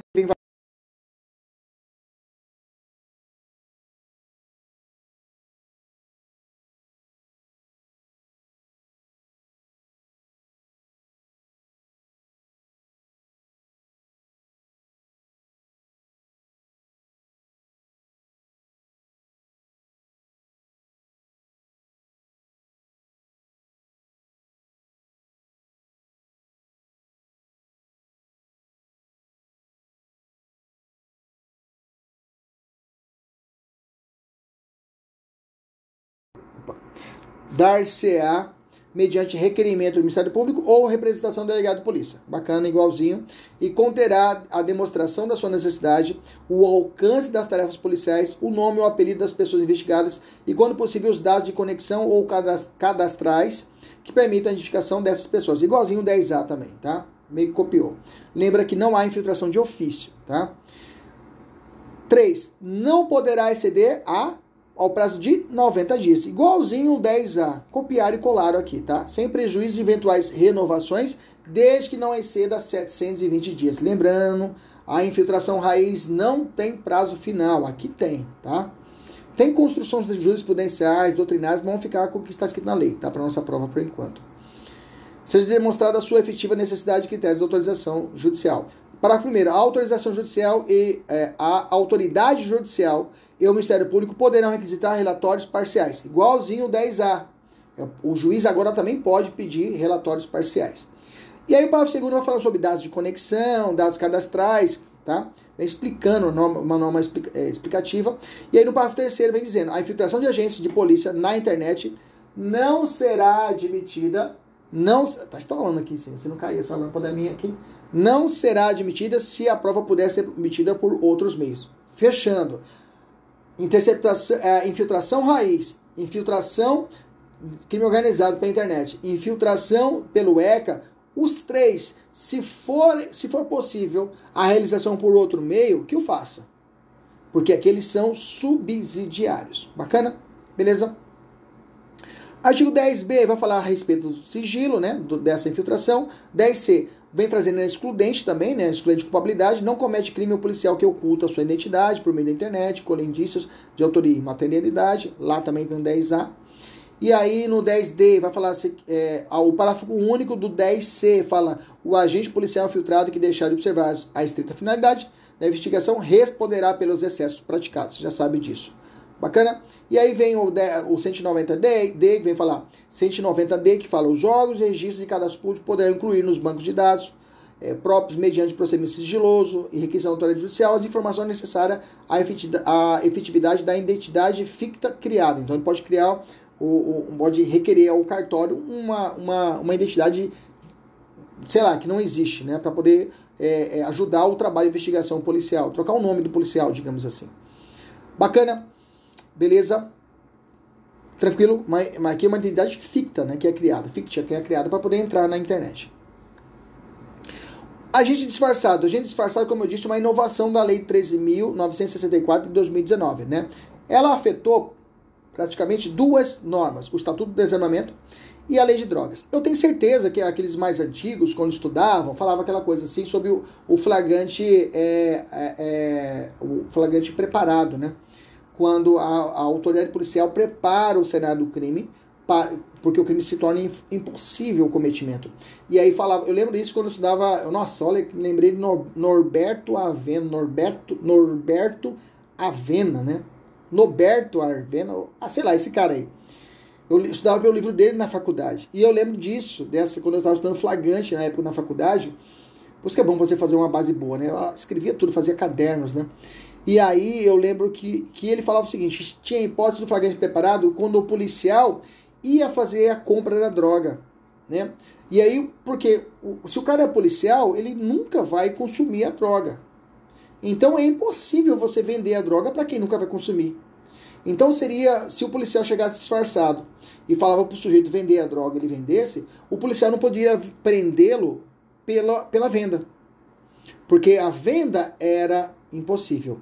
Dar-se-á mediante requerimento do Ministério Público ou representação do delegado de polícia. Bacana, igualzinho. E conterá a demonstração da sua necessidade, o alcance das tarefas policiais, o nome ou apelido das pessoas investigadas e, quando possível, os dados de conexão ou cadastrais que permitam a identificação dessas pessoas. Igualzinho o 10A também, tá? Meio que copiou. Lembra que não há infiltração de ofício, tá? 3. Não poderá exceder a ao prazo de 90 dias. Igualzinho o 10A. Copiar e colar aqui, tá? Sem prejuízo de eventuais renovações, desde que não exceda 720 dias. Lembrando, a infiltração raiz não tem prazo final. Aqui tem, tá? Tem construções jurisprudenciais, doutrinárias, vão ficar com o que está escrito na lei, tá? Para nossa prova por enquanto. Seja demonstrada a sua efetiva necessidade de critérios de autorização judicial. Parágrafo primeiro, a autorização judicial e é, a autoridade judicial e o Ministério Público poderão requisitar relatórios parciais, igualzinho o 10A. É, o juiz agora também pode pedir relatórios parciais. E aí o parágrafo segundo vai falar sobre dados de conexão, dados cadastrais, tá? Explicando uma norma é, explicativa. E aí no parágrafo terceiro vem dizendo, a infiltração de agentes de polícia na internet não será admitida, não... Tá instalando aqui, sim, se não cair essa lâmpada minha aqui não será admitida se a prova puder ser obtida por outros meios. Fechando. Interceptação, é, infiltração raiz, infiltração crime organizado pela internet, infiltração pelo ECA, os três, se for, se for possível a realização por outro meio, que o faça. Porque aqueles são subsidiários. Bacana? Beleza? Artigo 10b vai falar a respeito do sigilo, né, dessa infiltração. 10c vem trazendo excludente também, né? Excludente de culpabilidade, não comete crime o policial que oculta sua identidade por meio da internet, colhe indícios de autoria e materialidade. Lá também tem um 10A. E aí no 10D vai falar é, o parágrafo único do 10C fala o agente policial infiltrado que deixar de observar a estrita finalidade da investigação responderá pelos excessos praticados. Você já sabe disso. Bacana? E aí vem o, o 190D, D, que vem falar 190D, que fala os órgãos e registros de cadastro público poderão incluir nos bancos de dados é, próprios, mediante procedimento sigiloso e requisição da autoridade judicial, as informações necessárias à efetividade da identidade ficta criada. Então, ele pode criar, o, o, pode requerer ao cartório uma, uma, uma identidade, sei lá, que não existe, né, para poder é, é, ajudar o trabalho de investigação policial, trocar o nome do policial, digamos assim. Bacana? Beleza? Tranquilo, mas, mas aqui é uma identidade ficta, né, que é criada, fictia, que é criada para poder entrar na internet. Agente disfarçado. Agente disfarçado, como eu disse, uma inovação da Lei 13.964 de 2019, né? Ela afetou praticamente duas normas, o Estatuto do Desarmamento e a Lei de Drogas. Eu tenho certeza que aqueles mais antigos, quando estudavam, falavam aquela coisa assim sobre o, o flagrante, é, é, é, o flagrante preparado, né? Quando a, a autoridade policial prepara o cenário do crime, para, porque o crime se torna impossível o cometimento. E aí falava, eu lembro disso quando eu estudava, nossa, olha, lembrei de Nor, Norberto Avena, Norberto, Norberto Avena, né? Norberto Avena, ah, sei lá, esse cara aí. Eu estudava pelo livro dele na faculdade. E eu lembro disso, dessa quando eu estava estudando flagrante na época na faculdade. Por isso que é bom você fazer uma base boa, né? Eu escrevia tudo, fazia cadernos, né? E aí eu lembro que, que ele falava o seguinte: tinha a hipótese do flagrante preparado quando o policial ia fazer a compra da droga, né? E aí, porque se o cara é policial, ele nunca vai consumir a droga. Então é impossível você vender a droga para quem nunca vai consumir. Então seria, se o policial chegasse disfarçado e falava para o sujeito vender a droga, ele vendesse, o policial não poderia prendê-lo pela, pela venda. Porque a venda era impossível.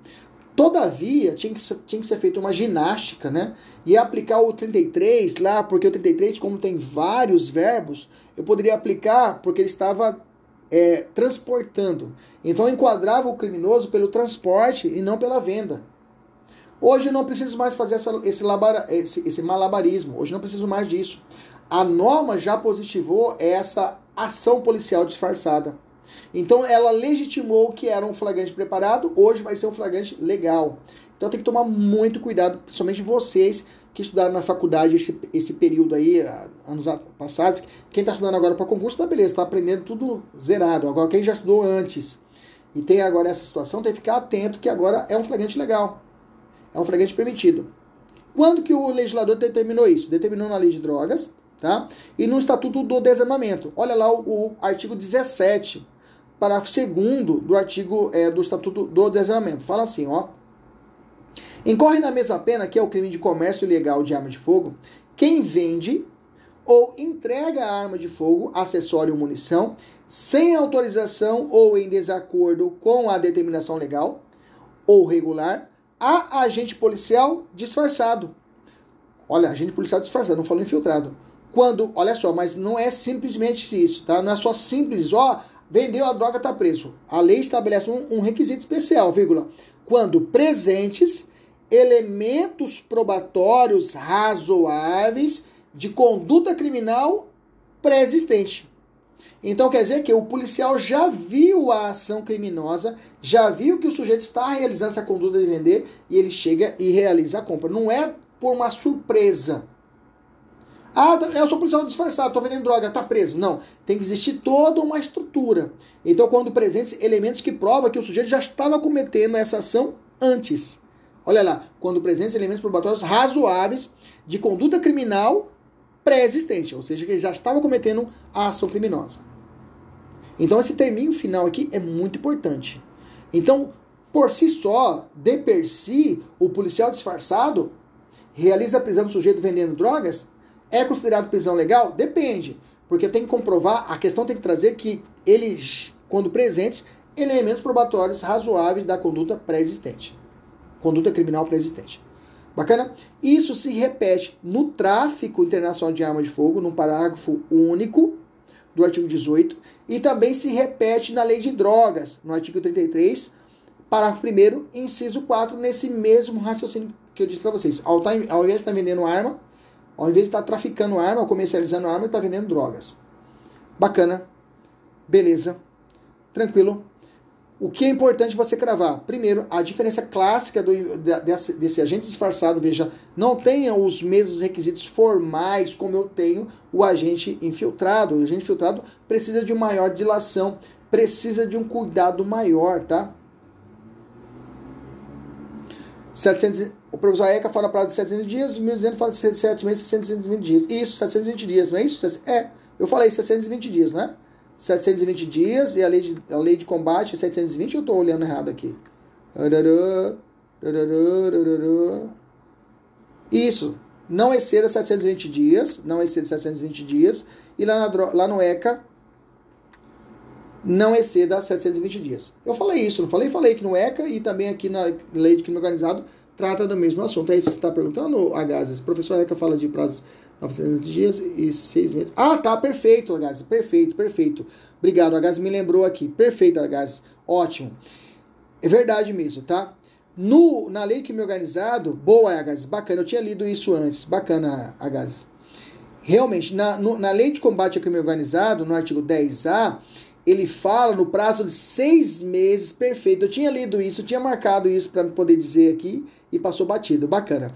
Todavia, tinha que, ser, tinha que ser feita uma ginástica, né? E aplicar o 33 lá, porque o 33, como tem vários verbos, eu poderia aplicar porque ele estava é, transportando. Então eu enquadrava o criminoso pelo transporte e não pela venda. Hoje eu não preciso mais fazer essa, esse, labara, esse, esse malabarismo. Hoje não preciso mais disso. A norma já positivou essa ação policial disfarçada. Então ela legitimou que era um flagrante preparado, hoje vai ser um flagrante legal. Então tem que tomar muito cuidado, principalmente vocês que estudaram na faculdade esse, esse período aí, anos passados. Quem está estudando agora para concurso, tá beleza, está aprendendo tudo zerado. Agora quem já estudou antes e tem agora essa situação, tem que ficar atento que agora é um flagrante legal. É um flagrante permitido. Quando que o legislador determinou isso? Determinou na lei de drogas, tá? E no Estatuto do Desarmamento. Olha lá o, o artigo 17 parágrafo 2 do artigo é, do Estatuto do Desarmamento. Fala assim, ó. Incorre na mesma pena que é o crime de comércio ilegal de arma de fogo quem vende ou entrega a arma de fogo, acessório ou munição, sem autorização ou em desacordo com a determinação legal ou regular, a agente policial disfarçado. Olha, agente policial disfarçado, não falou infiltrado. Quando, olha só, mas não é simplesmente isso, tá? Não é só simples, ó, vendeu a droga, está preso. A lei estabelece um, um requisito especial, vírgula, quando presentes elementos probatórios razoáveis de conduta criminal pré-existente. Então quer dizer que o policial já viu a ação criminosa, já viu que o sujeito está realizando essa conduta de vender e ele chega e realiza a compra. Não é por uma surpresa. Ah, eu sou policial disfarçado, estou vendendo droga, tá preso. Não, tem que existir toda uma estrutura. Então, quando presentes elementos que provam que o sujeito já estava cometendo essa ação antes. Olha lá, quando presentes elementos probatórios razoáveis de conduta criminal pré-existente, ou seja, que ele já estava cometendo a ação criminosa. Então, esse terminho final aqui é muito importante. Então, por si só, de per si, o policial disfarçado realiza a prisão do sujeito vendendo drogas? É considerado prisão legal? Depende. Porque tem que comprovar, a questão tem que trazer que eles, quando presentes, elementos probatórios razoáveis da conduta pré-existente. Conduta criminal pré-existente. Bacana? Isso se repete no tráfico internacional de arma de fogo, num parágrafo único do artigo 18, e também se repete na lei de drogas, no artigo 33, parágrafo 1, inciso 4, nesse mesmo raciocínio que eu disse para vocês. Ao, tá, ao invés de estar vendendo arma, ao invés de estar traficando arma ou comercializando arma, ele está vendendo drogas. Bacana. Beleza. Tranquilo. O que é importante você cravar? Primeiro, a diferença clássica do, desse, desse, agente disfarçado, veja, não tenha os mesmos requisitos formais como eu tenho o agente infiltrado. O agente infiltrado precisa de uma maior dilação, precisa de um cuidado maior, tá? 700, o professor Eca fala prazo de 700 dias, 1200 fala de 7 meses, 720 dias. Isso, 720 dias, não é isso? É, eu falei 720 dias, não é? 720 dias e a lei de, a lei de combate é 720 ou eu estou olhando errado aqui? Isso, não exceda 720 dias, não exceda 720 dias, e lá, na, lá no ECA não exceda 720 dias. Eu falei isso, não falei? Falei que no ECA e também aqui na lei de crime organizado trata do mesmo assunto. É isso que você está perguntando, Agazes? Professor ECA fala de prazos 900 dias e 6 meses. Ah, tá, perfeito, Agazes, perfeito, perfeito. Obrigado, Agazes me lembrou aqui. Perfeito, Agazes, ótimo. É verdade mesmo, tá? No, na lei de crime organizado, boa, Agazes, bacana, eu tinha lido isso antes, bacana, Agazes. Realmente, na, no, na lei de combate ao crime organizado, no artigo 10A, ele fala no prazo de seis meses, perfeito. Eu tinha lido isso, tinha marcado isso para poder dizer aqui e passou batido. Bacana.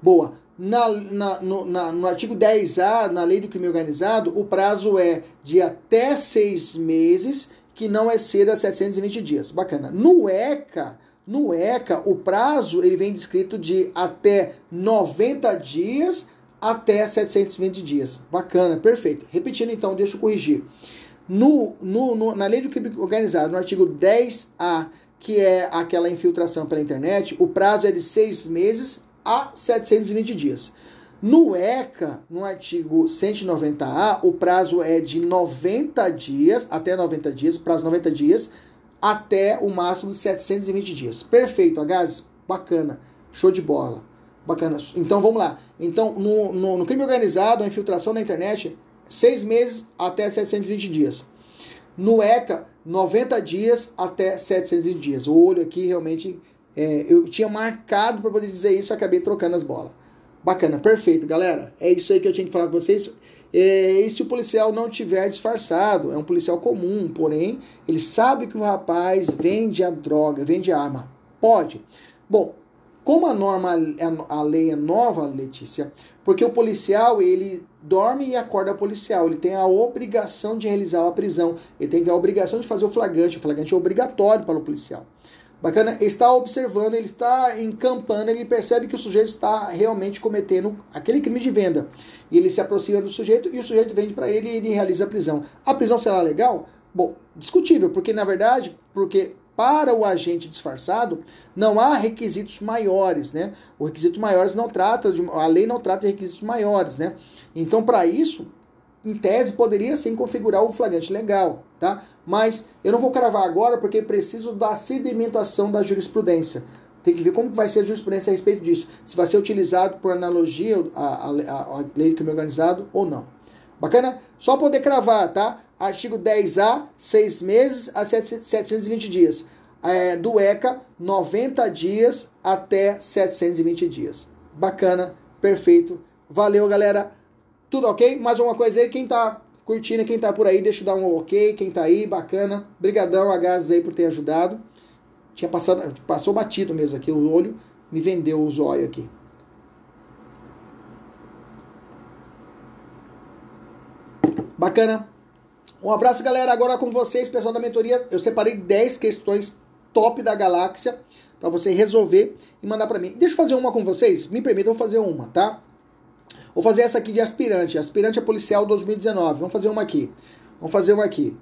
Boa. Na, na, no, na, no artigo 10A, na lei do crime organizado, o prazo é de até seis meses, que não exceda 720 dias. Bacana. No ECA, no ECA, o prazo ele vem descrito de até 90 dias até 720 dias. Bacana, perfeito. Repetindo então, deixa eu corrigir. No, no, no, na lei do crime organizado, no artigo 10A, que é aquela infiltração pela internet, o prazo é de seis meses a 720 dias. No ECA, no artigo 190A, o prazo é de 90 dias, até 90 dias, o prazo 90 dias, até o máximo de 720 dias. Perfeito, Agás? Bacana. Show de bola. Bacana. Então vamos lá. Então, no, no, no crime organizado, a infiltração na internet, seis meses até 720 dias. No ECA, 90 dias até 720 dias. O olho aqui realmente. É, eu tinha marcado para poder dizer isso, acabei trocando as bolas. Bacana, perfeito, galera. É isso aí que eu tinha que falar com vocês. É, e se o policial não tiver disfarçado, é um policial comum, porém, ele sabe que o rapaz vende a droga, vende a arma. Pode. Bom, como a norma, a lei é nova, Letícia, porque o policial, ele dorme e acorda policial, ele tem a obrigação de realizar a prisão, ele tem a obrigação de fazer o flagrante, o flagrante é obrigatório para o policial. Bacana, ele está observando, ele está encampando, ele percebe que o sujeito está realmente cometendo aquele crime de venda. E ele se aproxima do sujeito e o sujeito vende para ele e ele realiza a prisão. A prisão será legal? Bom, discutível, porque na verdade, porque para o agente disfarçado não há requisitos maiores, né? O requisito maiores não trata de a lei não trata de requisitos maiores, né? Então, para isso, em tese poderia sim configurar o flagrante legal, tá? Mas eu não vou cravar agora porque preciso da sedimentação da jurisprudência. Tem que ver como vai ser a jurisprudência a respeito disso. Se vai ser utilizado por analogia a, a, a lei do crime organizado ou não. Bacana? Só poder cravar, tá? Artigo 10A, 6 meses a 720 dias. É, do ECA, 90 dias até 720 dias. Bacana, perfeito. Valeu, galera. Tudo ok? Mais uma coisa aí, quem tá curtindo, quem tá por aí, deixa eu dar um ok, quem tá aí, bacana. Brigadão, Agazes aí por ter ajudado. Tinha passado, passou batido mesmo aqui o olho, me vendeu o zóio aqui. Bacana. Um abraço, galera. Agora com vocês, pessoal da mentoria. Eu separei 10 questões top da galáxia para você resolver e mandar para mim. Deixa eu fazer uma com vocês. Me permitam fazer uma, tá? Vou fazer essa aqui de aspirante, aspirante a policial 2019. Vamos fazer uma aqui. Vamos fazer uma aqui.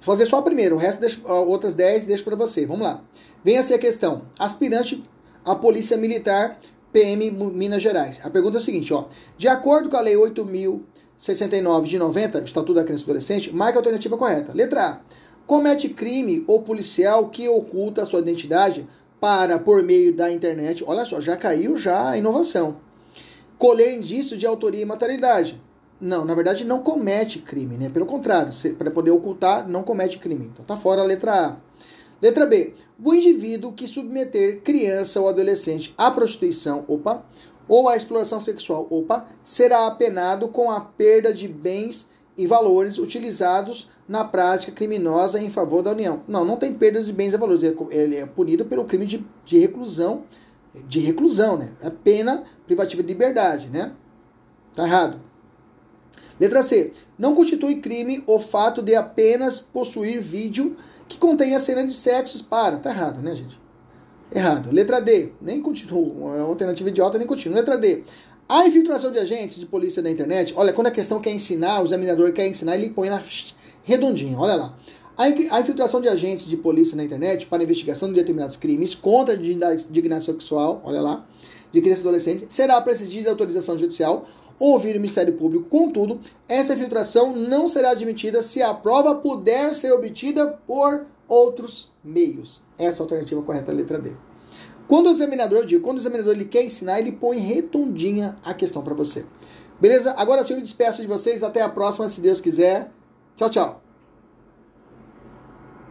Vou fazer só a primeira, o resto deixo, outras 10 deixo para você. Vamos lá. Vem assim a questão. Aspirante a Polícia Militar PM Minas Gerais. A pergunta é a seguinte, ó. De acordo com a lei 8000 69 de 90, Estatuto da Criança e Adolescente, marca a alternativa correta. Letra A. Comete crime ou policial que oculta a sua identidade para, por meio da internet, olha só, já caiu já a inovação. Colher indício de autoria e materialidade. Não, na verdade não comete crime, né? Pelo contrário, para poder ocultar, não comete crime. Então tá fora a letra A. Letra B. O indivíduo que submeter criança ou adolescente à prostituição, opa, ou a exploração sexual, opa, será apenado com a perda de bens e valores utilizados na prática criminosa em favor da União. Não, não tem perda de bens e valores. Ele é punido pelo crime de, de reclusão, de reclusão, né? É pena privativa de liberdade, né? Tá errado. Letra C. Não constitui crime o fato de apenas possuir vídeo que contenha cena de sexos para. Tá errado, né, gente? Errado. Letra D. Nem continua. É uma alternativa idiota, nem continua. Letra D. A infiltração de agentes de polícia na internet, olha, quando a questão quer ensinar, o examinador quer ensinar, ele põe na redondinha, olha lá. A infiltração de agentes de polícia na internet para investigação de determinados crimes contra a dignação sexual, olha lá, de criança e adolescente, será precedida de autorização judicial ou ouvir o Ministério Público. Contudo, essa infiltração não será admitida se a prova puder ser obtida por outros meios. Essa é a alternativa correta, a letra D. Quando o examinador, eu digo, quando o examinador ele quer ensinar, ele põe redondinha a questão para você. Beleza? Agora sim, eu me despeço de vocês. Até a próxima, se Deus quiser. Tchau, tchau.